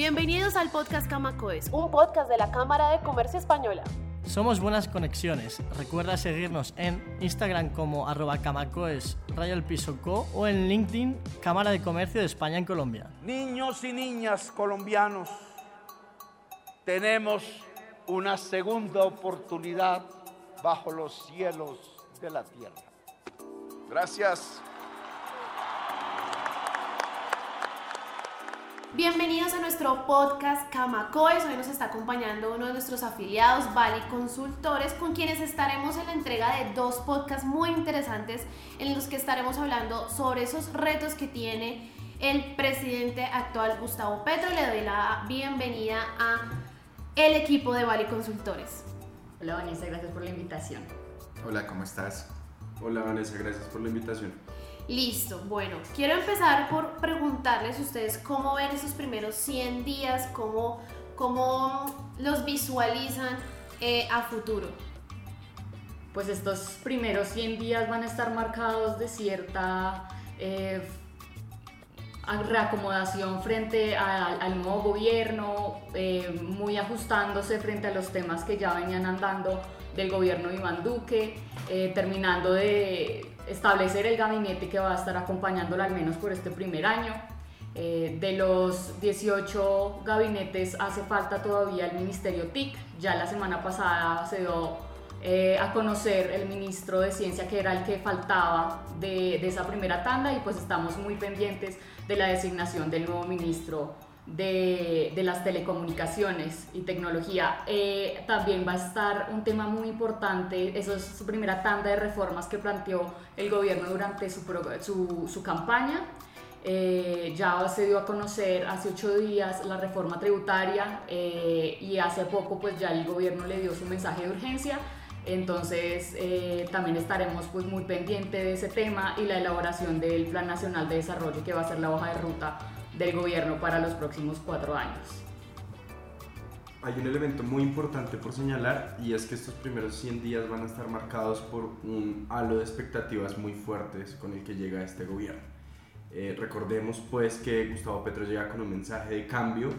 Bienvenidos al podcast Camacoes, un podcast de la Cámara de Comercio Española. Somos Buenas Conexiones. Recuerda seguirnos en Instagram como arroba camacoes rayo el piso co o en LinkedIn Cámara de Comercio de España en Colombia. Niños y niñas colombianos, tenemos una segunda oportunidad bajo los cielos de la tierra. Gracias. Bienvenidos a nuestro podcast Camacoes. Hoy nos está acompañando uno de nuestros afiliados, Vali Consultores, con quienes estaremos en la entrega de dos podcasts muy interesantes en los que estaremos hablando sobre esos retos que tiene el presidente actual Gustavo Petro. Le doy la bienvenida a el equipo de Vali Consultores. Hola Vanessa, gracias por la invitación. Hola, ¿cómo estás? Hola Vanessa, gracias por la invitación. Listo, bueno, quiero empezar por preguntarles a ustedes cómo ven esos primeros 100 días, cómo, cómo los visualizan eh, a futuro. Pues estos primeros 100 días van a estar marcados de cierta eh, reacomodación frente al nuevo gobierno, eh, muy ajustándose frente a los temas que ya venían andando del gobierno de Iván Duque, terminando de establecer el gabinete que va a estar acompañándolo al menos por este primer año. Eh, de los 18 gabinetes hace falta todavía el Ministerio TIC. Ya la semana pasada se dio eh, a conocer el ministro de Ciencia que era el que faltaba de, de, esa primera tanda y pues estamos muy pendientes de la designación del nuevo ministro de, de las telecomunicaciones y tecnología. Eh, también va a estar un tema muy importante, eso es su primera tanda de reformas que planteó el gobierno durante su, su, campaña. Eh, ya se dio a conocer hace ocho días la reforma tributaria eh, y hace poco pues ya el gobierno le dio su mensaje de urgencia. Entonces también estaremos pues muy pendientes de ese tema y la elaboración del Plan Nacional de Desarrollo que va a ser la hoja de ruta del gobierno para los próximos cuatro años. Hay un elemento muy importante por señalar y es que estos primeros 100 días van a estar marcados por un halo de expectativas muy fuertes con el que llega este gobierno. Eh, recordemos pues que Gustavo Petro llega con un mensaje de cambio,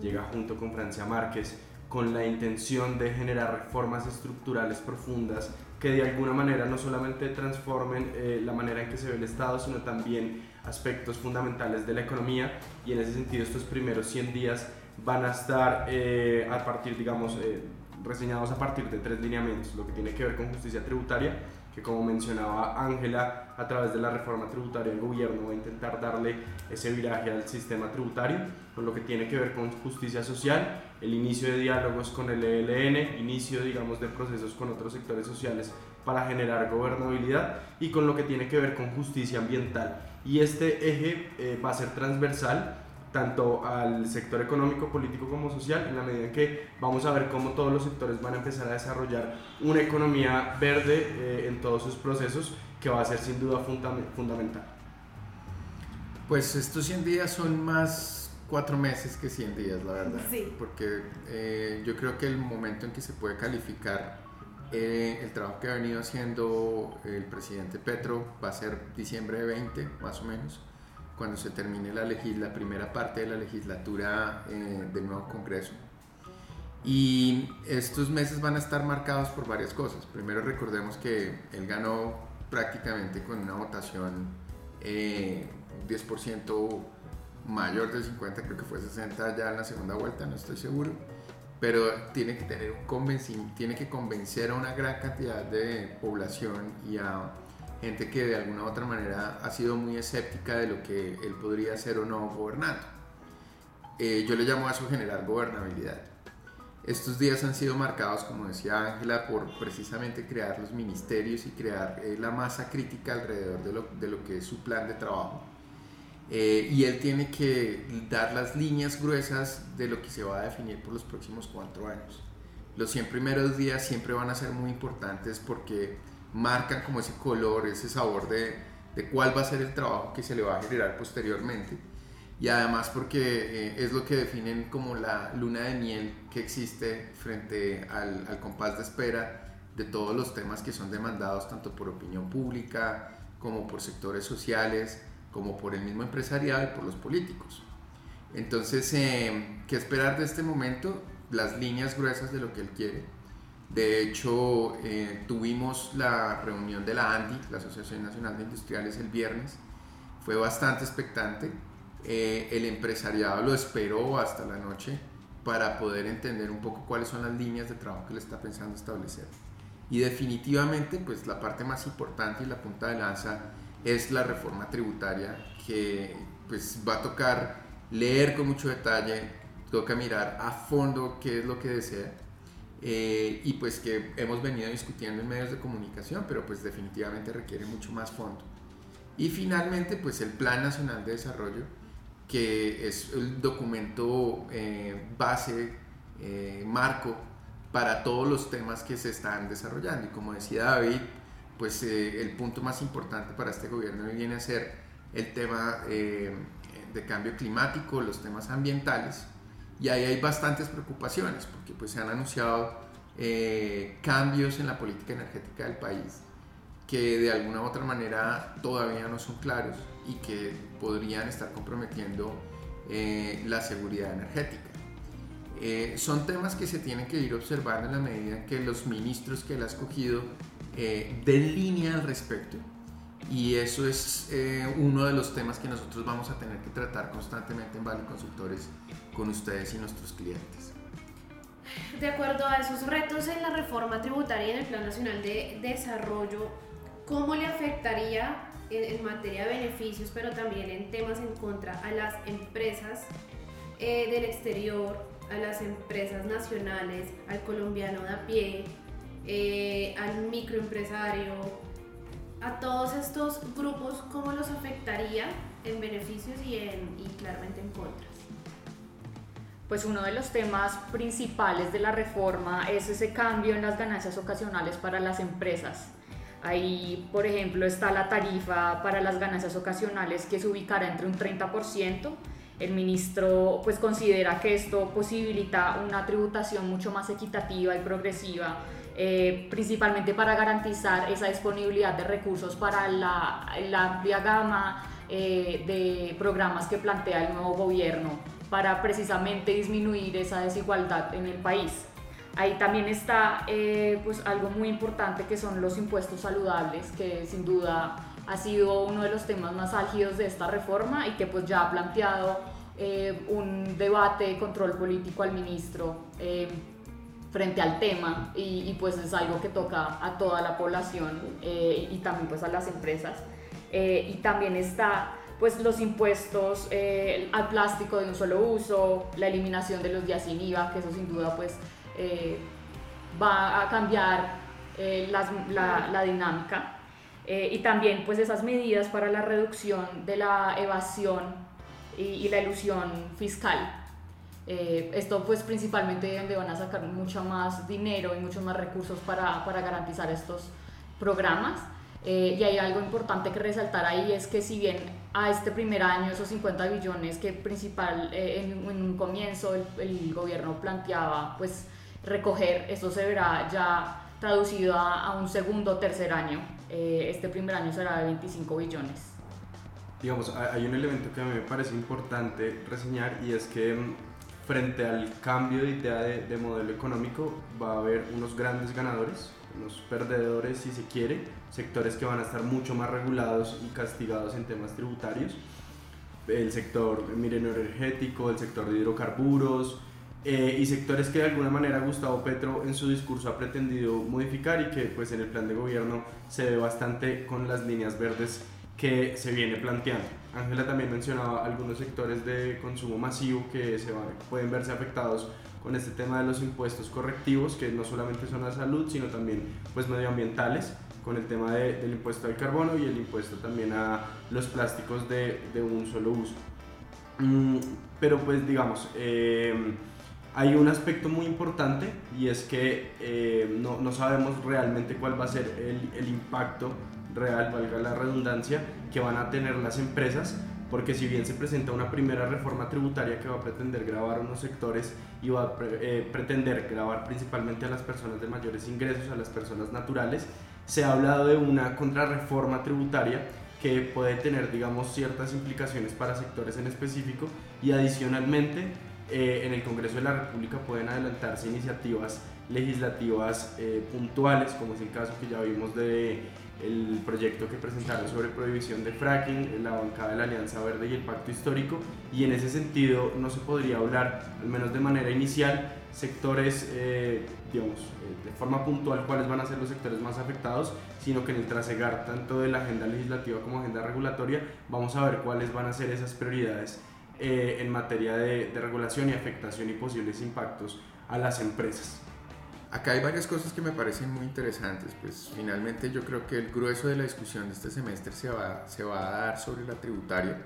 llega junto con Francia Márquez con la intención de generar reformas estructurales profundas que de alguna manera no solamente transformen eh, la manera en que se ve el Estado, sino también aspectos fundamentales de la economía y en ese sentido estos primeros 100 días van a estar eh, a partir, digamos, eh, reseñados a partir de tres lineamientos, lo que tiene que ver con justicia tributaria, que como mencionaba Ángela, a través de la reforma tributaria el gobierno va a intentar darle ese viraje al sistema tributario, con lo que tiene que ver con justicia social, el inicio de diálogos con el ELN, inicio, digamos, de procesos con otros sectores sociales para generar gobernabilidad y con lo que tiene que ver con justicia ambiental. Y este eje eh, va a ser transversal tanto al sector económico, político como social, en la medida en que vamos a ver cómo todos los sectores van a empezar a desarrollar una economía verde eh, en todos sus procesos, que va a ser sin duda fundamental. Pues estos 100 días son más cuatro meses que 100 días, la verdad. Sí. Porque eh, yo creo que el momento en que se puede calificar eh, el trabajo que ha venido haciendo el presidente Petro va a ser diciembre de 20, más o menos cuando se termine la, primera parte de la legislatura eh, del nuevo Congreso. Y estos meses van a estar marcados por varias cosas. Primero recordemos que él ganó prácticamente con una votación eh, 10% mayor de 50, creo que fue 60 ya en la segunda vuelta, no estoy seguro. Pero tiene que, tener un tiene que convencer a una gran cantidad de población y a gente que de alguna u otra manera ha sido muy escéptica de lo que él podría hacer o no gobernando. Eh, yo le llamo a eso generar gobernabilidad. Estos días han sido marcados, como decía Ángela, por precisamente crear los ministerios y crear eh, la masa crítica alrededor de lo, de lo, que es su plan de trabajo. Eh, y él tiene que dar las líneas gruesas de lo que se va a definir por los próximos cuatro años. Los 100 primeros días siempre van a ser muy importantes porque marcan como ese color, ese sabor de, de, cuál va a ser el trabajo que se le va a generar posteriormente. Y además porque eh, es lo que definen como la luna de miel que existe frente al, al compás de espera de todos los temas que son demandados tanto por opinión pública como por sectores sociales, como por el mismo empresarial por los políticos. Entonces, eh, ¿qué esperar de este momento? Las líneas gruesas de lo que él quiere. De hecho, eh, tuvimos la reunión de la ANDI, la Asociación Nacional de Industriales, el viernes. Fue bastante expectante. Eh, el empresariado lo esperó hasta la noche para poder entender un poco cuáles son las líneas de trabajo que le está pensando establecer. Y definitivamente, pues la parte más importante y la punta de lanza es la reforma tributaria que pues va a tocar leer con mucho detalle, toca mirar a fondo qué es lo que desea eh, y pues que hemos venido discutiendo en medios de comunicación, pero pues definitivamente requiere mucho más fondo. Y finalmente pues el Plan Nacional de Desarrollo, que es el documento eh, base, eh, marco para todos los temas que se están desarrollando. Y como decía David, pues el punto más importante para este gobierno viene a ser el tema de cambio climático, los temas ambientales, y ahí hay bastantes preocupaciones, porque pues se han anunciado eh, cambios en la política energética del país que de alguna u otra manera todavía no son claros y que podrían estar comprometiendo eh, la seguridad energética. Eh, son temas que se tienen que ir observando en la medida que los ministros que él ha escogido den línea al respecto y eso es eh, uno de los temas que nosotros vamos a tener que tratar constantemente en Vale Consultores con ustedes y nuestros clientes. De acuerdo a esos retos en la reforma tributaria y en el Plan Nacional de Desarrollo, ¿cómo le afectaría en, materia de beneficios, pero también en temas en contra a las empresas eh, del exterior, a las empresas nacionales, al colombiano de a pie, eh, al microempresario, a todos estos grupos, ¿cómo los afectaría en beneficios y, en, y claramente en contras? Pues uno de los temas principales de la reforma es ese cambio en las ganancias ocasionales para las empresas. Ahí, por ejemplo, está la tarifa para las ganancias ocasionales que se ubicará entre un 30%. El ministro pues considera que esto posibilita una tributación mucho más equitativa y progresiva eh, principalmente para garantizar esa disponibilidad de recursos para la, la amplia gama eh, de programas que plantea el nuevo gobierno para precisamente disminuir esa desigualdad en el país. Ahí también está eh, pues algo muy importante que son los impuestos saludables, que sin duda ha sido uno de los temas más álgidos de esta reforma y que pues ya ha planteado un debate de control político al ministro frente al tema y, pues es algo que toca a toda la población eh, y también pues a las empresas. Eh, y también está pues los impuestos eh, al plástico de un solo uso, la eliminación de los días sin IVA, que eso sin duda pues va a cambiar la, la, dinámica. y también pues esas medidas para la reducción de la evasión y, y la ilusión fiscal eh, esto pues principalmente donde van a sacar mucho más dinero y muchos más recursos para, para garantizar estos programas. Eh, y hay algo importante que resaltar ahí es que si bien a este primer año esos 50 billones que principal eh, en, un comienzo el, el, gobierno planteaba pues recoger, eso se verá ya traducido a, a un segundo o tercer año. este primer año será de 25 billones. Digamos, hay un elemento que a mí me parece importante reseñar y es que mm, frente al cambio de idea de, modelo económico va a haber unos grandes ganadores, unos perdedores si se quiere, sectores que van a estar mucho más regulados y castigados en temas tributarios, el sector milenio energético, el sector de hidrocarburos eh, y sectores que de alguna manera Gustavo Petro en su discurso ha pretendido modificar y que pues en el plan de gobierno se ve bastante con las líneas verdes que se viene planteando. Ángela también mencionaba algunos sectores de consumo masivo que se pueden verse afectados con este tema de los impuestos correctivos, que no solamente son a salud, sino también pues, medioambientales, con el tema del impuesto al carbono y el impuesto también a los plásticos de, de un solo uso. Mm, pero pues digamos, eh, hay un aspecto muy importante y es que eh, no, no, sabemos realmente cuál va a ser el, el impacto real, valga la redundancia, que van a tener las empresas, porque si bien se presenta una primera reforma tributaria que va a pretender grabar unos sectores y va a eh, pretender grabar principalmente a las personas de mayores ingresos, a las personas naturales, se ha hablado de una contrarreforma tributaria que puede tener, digamos, ciertas implicaciones para sectores en específico y adicionalmente eh, en el Congreso de la República pueden adelantarse iniciativas legislativas eh, puntuales, como es el caso que ya vimos de el proyecto que presentaron sobre prohibición de fracking, la bancada de la Alianza Verde y el Pacto Histórico, y en ese sentido no se podría hablar, al menos de manera inicial, sectores, eh, digamos, eh, de forma puntual cuáles van a ser los sectores más afectados, sino que en el trasegar tanto de la agenda legislativa como agenda regulatoria, vamos a ver cuáles van a ser esas prioridades eh, en materia de, de regulación y afectación y posibles impactos a las empresas. Acá hay varias cosas que me parecen muy interesantes. Pues finalmente yo creo que el grueso de la discusión de este semestre se va, a dar sobre la tributaria.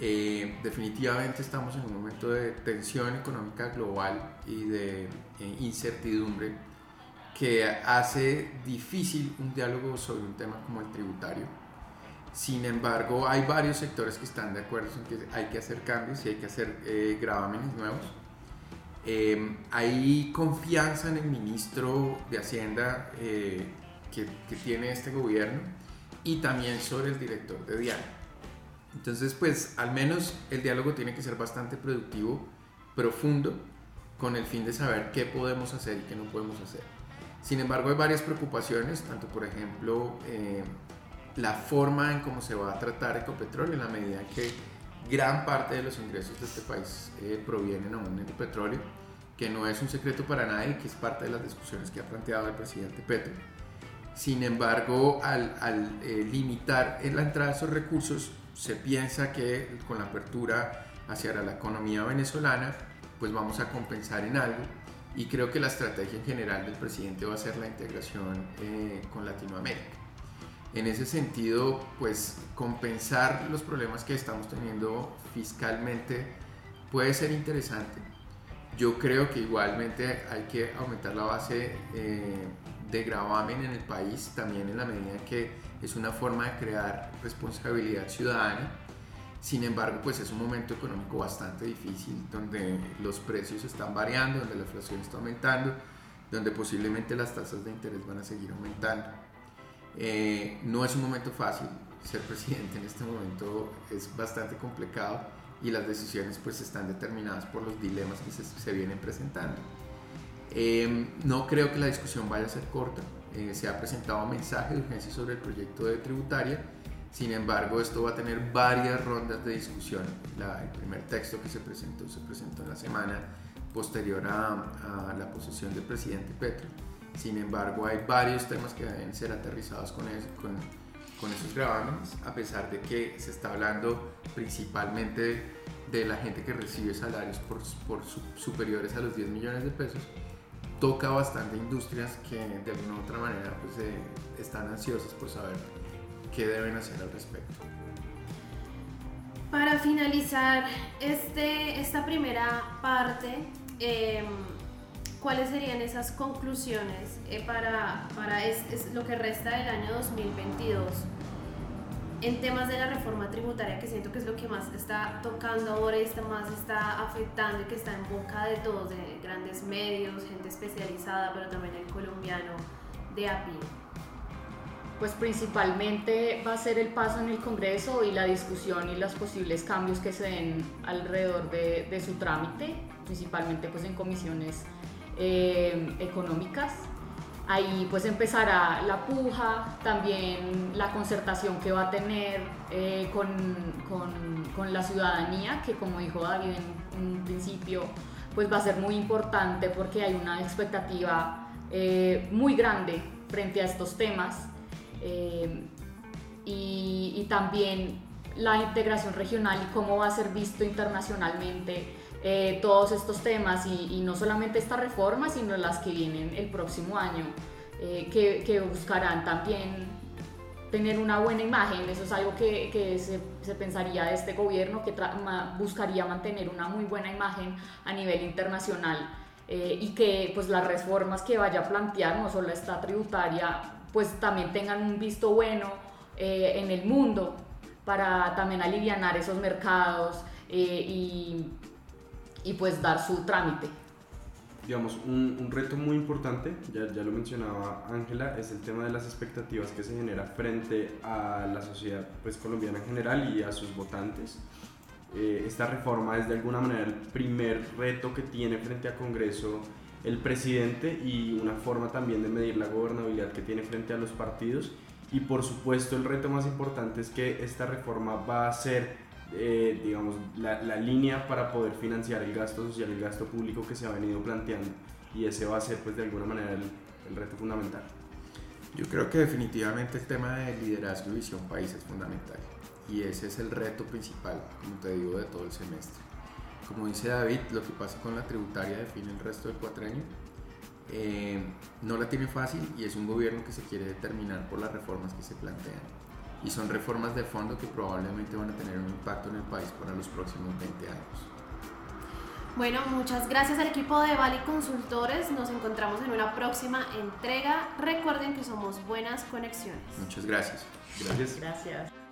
Eh, definitivamente estamos en un momento de tensión económica global y de eh, incertidumbre que hace difícil un diálogo sobre un tema como el tributario. Sin embargo, hay varios sectores que están de acuerdo en que hay que hacer cambios y hay que hacer eh, gravámenes nuevos Em, hay confianza en el ministro de Hacienda eh, que, que, tiene este gobierno y también sobre el director de diálogo. Entonces, pues al menos el diálogo tiene que ser bastante productivo, profundo, con el fin de saber qué podemos hacer y qué no podemos hacer. Sin embargo, hay varias preocupaciones, tanto por ejemplo eh, la forma en cómo se va a tratar Ecopetrol en la medida que gran parte de los ingresos de este país eh, provienen aún del petróleo, que no es un secreto para nadie, que es parte de las discusiones que ha planteado el presidente Petro. Sin embargo, al, eh, limitar la entrada de esos recursos, se piensa que con la apertura hacia la economía venezolana, pues vamos a compensar en algo. Y creo que la estrategia en general del presidente va a ser la integración eh, con Latinoamérica. En ese sentido, pues compensar los problemas que estamos teniendo fiscalmente puede ser interesante. Yo creo que igualmente hay que aumentar la base eh, de gravamen en el país, también en la medida que es una forma de crear responsabilidad ciudadana. Sin embargo, pues es un momento económico bastante difícil, donde los precios están variando, donde la inflación está aumentando, donde posiblemente las tasas de interés van a seguir aumentando. Eh, no es un momento fácil, ser presidente en este momento es bastante complicado y las decisiones pues están determinadas por los dilemas que se, vienen presentando. Em, no creo que la discusión vaya a ser corta, eh, se ha presentado un mensaje de urgencia sobre el proyecto de tributaria, sin embargo esto va a tener varias rondas de discusión. el primer texto que se presentó se presentó en la semana posterior a, a la posesión del presidente Petro sin embargo, hay varios temas que deben ser aterrizados con, esos gravámenes, a pesar de que se está hablando principalmente de la gente que recibe salarios por, superiores a los 10 millones de pesos. Toca bastante industrias que de alguna u otra manera pues, eh, están ansiosas por saber qué deben hacer al respecto. Para finalizar este, esta primera parte, eh, ¿cuáles serían esas conclusiones eh, para, para es, lo que resta del año 2022 en temas de la reforma tributaria, que siento que es lo que más está tocando ahora y está más está afectando y que está en boca de todos, de grandes medios, gente especializada, pero también el colombiano de API? Pues principalmente va a ser el paso en el Congreso y la discusión y los posibles cambios que se den alrededor de, de su trámite, principalmente pues en comisiones eh, económicas. Ahí pues empezará la puja, también la concertación que va a tener eh, con, con, la ciudadanía, que como dijo David en un principio, pues va a ser muy importante porque hay una expectativa eh, muy grande frente a estos temas. y, y también la integración regional y cómo va a ser visto internacionalmente eh, todos estos temas y, no solamente esta reforma, sino las que vienen el próximo año, eh, que, que, buscarán también tener una buena imagen. Eso es algo que, que se, se, pensaría de este gobierno, que buscaría mantener una muy buena imagen a nivel internacional. Eh, y que pues las reformas que vaya a plantear, no solo esta tributaria, pues también tengan un visto bueno en el mundo para también aliviar esos mercados y y pues dar su trámite. digamos, un, un, reto muy importante, ya, ya lo mencionaba Ángela, es el tema de las expectativas que se genera frente a la sociedad pues, colombiana en general y a sus votantes. Eh, esta reforma es de alguna manera el primer reto que tiene frente a Congreso el presidente y una forma también de medir la gobernabilidad que tiene frente a los partidos. Y por supuesto el reto más importante es que esta reforma va a ser, eh, digamos, la, la, línea para poder financiar el gasto social, el gasto público que se ha venido planteando. Y ese va a ser, pues, de alguna manera el, el reto fundamental. Yo creo que definitivamente el tema de liderazgo y visión país es fundamental. Y ese es el reto principal, como te digo, de todo el semestre. Como dice David, lo que pasa con la tributaria define el resto del cuatrenio. Eh, no la tiene fácil y es un gobierno que se quiere determinar por las reformas que se plantean. Y son reformas de fondo que probablemente van a tener un impacto en el país para los próximos 20 años. Bueno, muchas gracias al equipo de Bali Consultores. Nos encontramos en una próxima entrega. Recuerden que somos Buenas Conexiones. Muchas gracias. Gracias. Gracias.